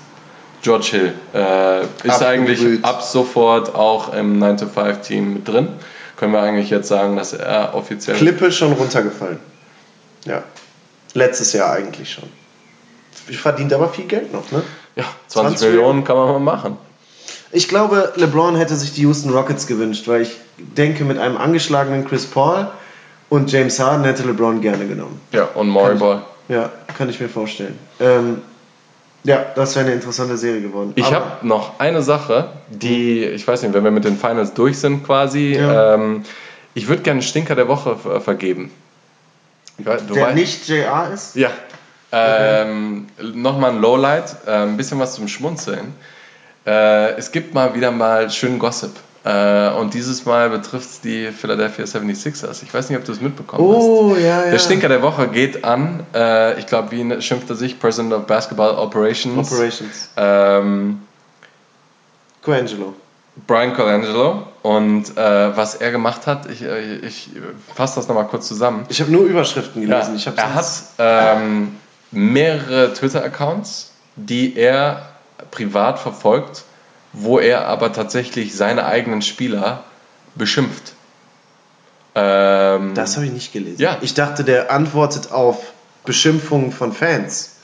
George Hill äh, ist
Abgebrüht.
eigentlich ab sofort auch im 9-to-5-Team mit drin. Können wir eigentlich jetzt sagen, dass er offiziell.
Klippe schon runtergefallen. Ja. Letztes Jahr eigentlich schon. Verdient aber viel Geld noch, ne?
Ja, 20,
20
Millionen kann man mal machen.
Ich glaube, LeBron hätte sich die Houston Rockets gewünscht, weil ich denke, mit einem angeschlagenen Chris Paul und James Harden hätte LeBron gerne genommen.
Ja, und Maury Ball.
Ja, kann ich mir vorstellen. Ähm, ja, das wäre eine interessante Serie geworden.
Ich habe noch eine Sache, die, ich weiß nicht, wenn wir mit den Finals durch sind quasi,
Ja.
ähm, ich würde gerne Stinker der Woche ver- vergeben. Weiß- du
der nicht JR ist?
Ja. Ähm, Nochmal ein Lowlight, äh, ein bisschen was zum Schmunzeln. Äh, es gibt mal wieder mal schönen Gossip. Äh, und dieses Mal betrifft es die Philadelphia 76ers. Ich weiß nicht, ob du es mitbekommen hast.
Oh, ja, ja.
Der Stinker der Woche geht an, äh, ich glaube, wie schimpft er sich? President of Basketball Operations.
Operations.
Ähm,
Coangelo.
Brian Colangelo. Und äh, was er gemacht hat, ich, äh, ich fasse das nochmal kurz zusammen.
Ich habe nur Überschriften gelesen.
Ja,
ich
er hat ähm, mehrere Twitter-Accounts, die er privat verfolgt, wo er aber tatsächlich seine eigenen Spieler beschimpft. Ähm,
Das habe ich nicht gelesen.
Ja.
Ich dachte, der antwortet auf Beschimpfungen von Fans.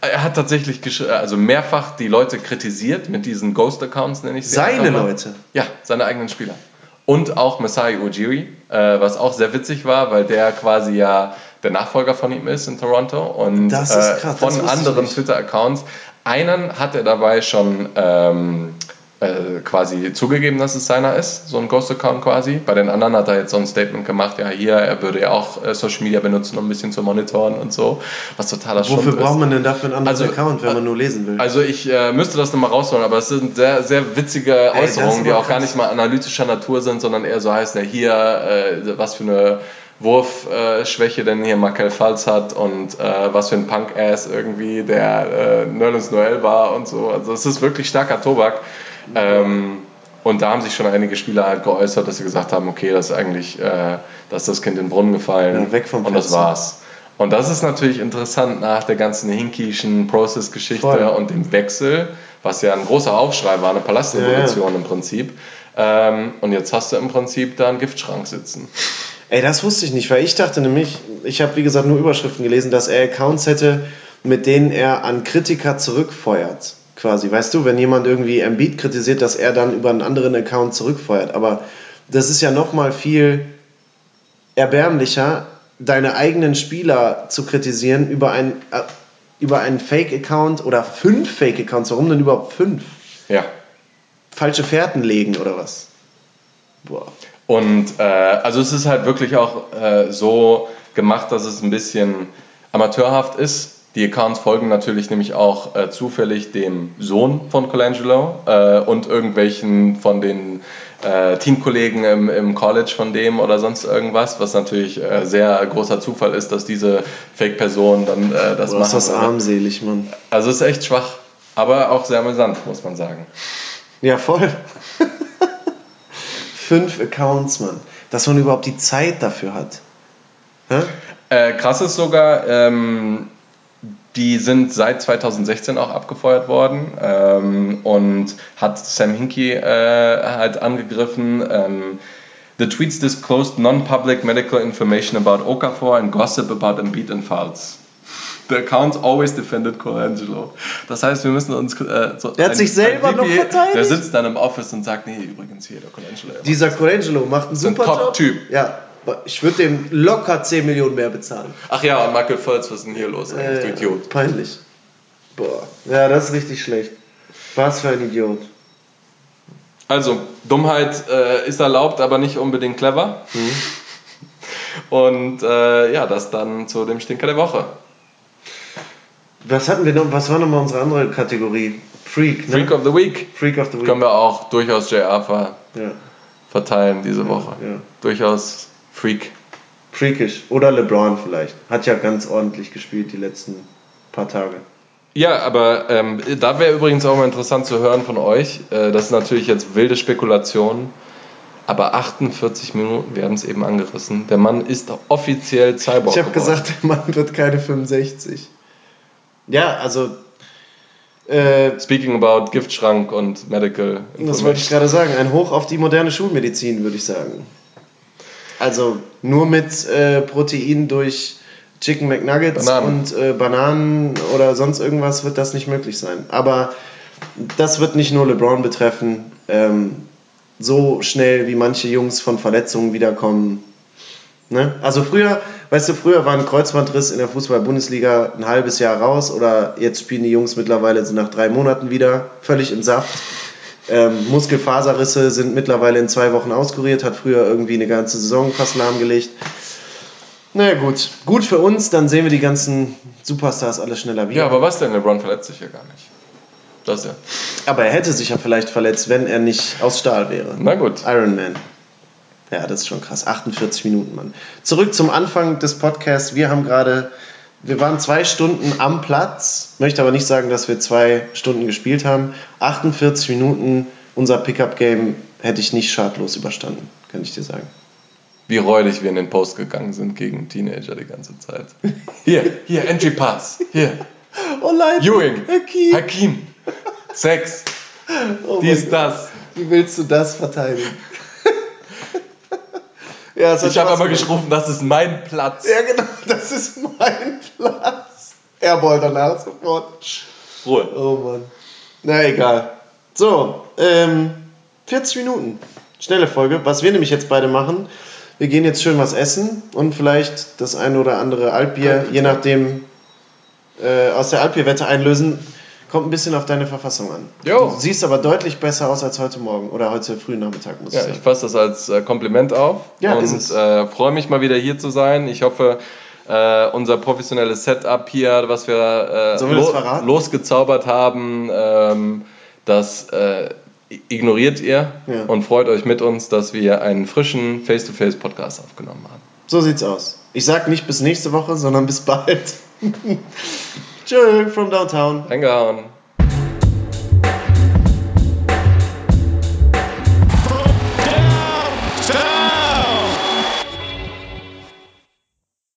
er hat tatsächlich also mehrfach die Leute kritisiert mit diesen Ghost-Accounts, nenne ich sie.
Seine. Leute.
Ja, seine eigenen Spieler. Und auch Masai Ujiri, äh, was auch sehr witzig war, weil der quasi ja der Nachfolger von ihm ist in Toronto. Und äh, von anderen. Twitter-Accounts. Einen hat er dabei schon ähm, äh, quasi zugegeben, dass es seiner ist, so ein Ghost-Account quasi. Bei den anderen hat er jetzt so ein Statement gemacht, ja hier, er würde ja auch äh, Social Media benutzen, um ein bisschen zu monitoren und so, was totaler Schund
Wofür
ist.
braucht man denn dafür einen anderen
Also,
Account, wenn man nur lesen will?
Also ich äh, müsste das nochmal rausholen, aber es sind sehr, sehr witzige Äußerungen,
ist
die auch gar
krass.
nicht mal analytischer Natur sind, sondern eher so heißen, ja hier, äh, was für eine Wurfschwäche äh, denn hier Markel Falz hat und äh, was für ein Punk-Ass irgendwie der äh, Nerlens Noel war und so. Also es ist wirklich starker Tobak. Ähm, und da haben sich schon einige Spieler halt geäußert, dass sie gesagt haben, okay, das ist eigentlich, äh, dass das Kind in den Brunnen gefallen
Ja, weg vom
und das war's. Und das ist natürlich interessant nach der ganzen Hinkischen Process-Geschichte und dem Wechsel, was ja ein großer Aufschrei war, eine Palastrevolution im Prinzip. Ähm, und jetzt hast du im Prinzip da einen Giftschrank sitzen.
Ey, das wusste ich nicht, weil ich dachte nämlich, ich habe wie gesagt nur Überschriften gelesen, dass er Accounts hätte, mit denen er an Kritiker zurückfeuert. Quasi, weißt du, wenn jemand irgendwie Embiid kritisiert, dass er dann über einen anderen Account zurückfeuert. Aber das ist ja nochmal viel erbärmlicher, deine eigenen Spieler zu kritisieren über, ein, äh, über einen Fake-Account oder fünf Fake-Accounts. Warum denn überhaupt fünf?
Ja.
Falsche Fährten legen oder was? Boah.
Und äh, also es ist halt wirklich auch äh, so gemacht, dass es ein bisschen amateurhaft ist. Die Accounts folgen natürlich nämlich auch äh, zufällig dem Sohn von Colangelo äh, und irgendwelchen von den äh, Teamkollegen im, im College von dem oder sonst irgendwas, was natürlich äh, sehr großer Zufall ist, dass diese Fake-Person dann äh, das
Boah, ist
machen
das
würde.
armselig, Mann.
Also es ist echt schwach, aber auch sehr amüsant, muss man sagen.
Ja, voll. Fünf Accounts, Mann. Dass man überhaupt die Zeit dafür hat.
Äh, krass ist sogar, ähm, die sind seit 2016 auch abgefeuert worden ähm, und hat Sam Hinkie äh, halt angegriffen. Ähm, The tweets disclosed non-public medical information about Okafor and gossip about Embiid and Fouls. The accounts always defended Colangelo. Das heißt, wir müssen uns. Äh, so
Der hat sich selber noch verteidigt?
Der sitzt dann im Office und sagt: Nee, übrigens hier, der Colangelo.
Dieser Colangelo macht einen
ein
super Job.
Top-Typ.
Ja, ich würde dem locker 10 Millionen mehr bezahlen.
Ach ja, und Michael Fultz, was ist denn hier los eigentlich, du
Äh,
Idiot?
Peinlich. Boah. Ja, das ist richtig schlecht. Was für ein Idiot.
Also, Dummheit äh, ist erlaubt, aber nicht unbedingt clever.
Mhm.
Und äh, ja, das dann zu dem Stinker der Woche.
Was hatten wir noch? Was war nochmal unsere andere Kategorie? Freak, ne?
Freak of the Week.
Freak of the Week.
Können wir auch durchaus JR ver
Ja,
verteilen diese Woche.
ja.
Durchaus Freak.
Freakish. Oder LeBron vielleicht. Hat ja ganz ordentlich gespielt die letzten paar Tage.
Ja, aber ähm, da wäre übrigens auch mal interessant zu hören von euch. Äh, das ist natürlich jetzt wilde Spekulation. Aber 48 Minuten, wir haben es eben angerissen. Der Mann ist offiziell Cyborg.
Ich habe gesagt, der Mann wird keine 65. Ja, also. Äh,
Speaking about Giftschrank und Medical
das wollte ich gerade sagen. Ein Hoch auf die moderne Schulmedizin, würde ich sagen. Also nur mit äh, Protein durch Chicken McNuggets
Bananen.
und äh, Bananen oder sonst irgendwas wird das nicht möglich sein. Aber das wird nicht nur LeBron betreffen. Ähm, so schnell wie manche Jungs von Verletzungen wiederkommen. Ne? Also früher, weißt du, früher war ein Kreuzbandriss in der Fußball-Bundesliga ein halbes Jahr raus oder jetzt spielen die Jungs mittlerweile so nach drei Monaten wieder völlig im Saft. Ähm, Muskelfaserrisse sind mittlerweile in zwei Wochen auskuriert, hat früher irgendwie eine ganze Saison fast lahmgelegt. Naja gut, gut für uns, dann sehen wir die ganzen Superstars alle schneller wieder.
Ja, aber was denn? LeBron verletzt sich ja gar nicht. Das ja.
Aber er hätte sich ja vielleicht verletzt, wenn er nicht aus Stahl wäre.
Na gut.
Iron Man. Ja, das ist schon krass. 48 Minuten, Mann. Zurück zum Anfang des Podcasts. Wir haben gerade, wir waren zwei Stunden am Platz. Möchte aber nicht sagen, dass wir zwei Stunden gespielt haben. 48 Minuten, unser Pickup-Game hätte ich nicht schadlos überstanden, kann ich dir sagen.
Wie räudig wir in den Post gegangen sind gegen Teenager die ganze Zeit. Hier, hier, Entry Pass. Hier.
Oh nein,
Ewing.
Hakim.
Hakim. Sex.
Oh
Dies, das.
Wie willst du das verteidigen? Ja,
Ich habe
gemacht.
geschrufen, das ist mein Platz.
Ja, genau, das ist mein Platz. Airball danach sofort.
Ruhe.
Oh Mann. Na egal. So, ähm, 40 Minuten. Schnelle Folge. Was wir nämlich jetzt beide machen, wir gehen jetzt schön was essen und vielleicht das eine oder andere Altbier, je nachdem, äh, aus der Altbierwette einlösen. Kommt ein bisschen auf deine Verfassung an.
Jo.
Du siehst aber deutlich besser aus als heute Morgen oder heute frühen Nachmittag, muss
Ja,
ich
ich
sagen.
fasse das als äh, Kompliment auf
Ja,
und äh, freue mich mal wieder hier zu sein. Ich hoffe, äh, unser professionelles Setup hier, was wir, äh,
das verraten?
losgezaubert haben, ähm, das äh, ignoriert ihr
Ja.
und freut euch mit uns, dass wir einen frischen Face-to-Face-Podcast aufgenommen haben.
So sieht's aus. Ich sag nicht bis nächste Woche, sondern bis bald. Tschö, from downtown.
Reingehauen.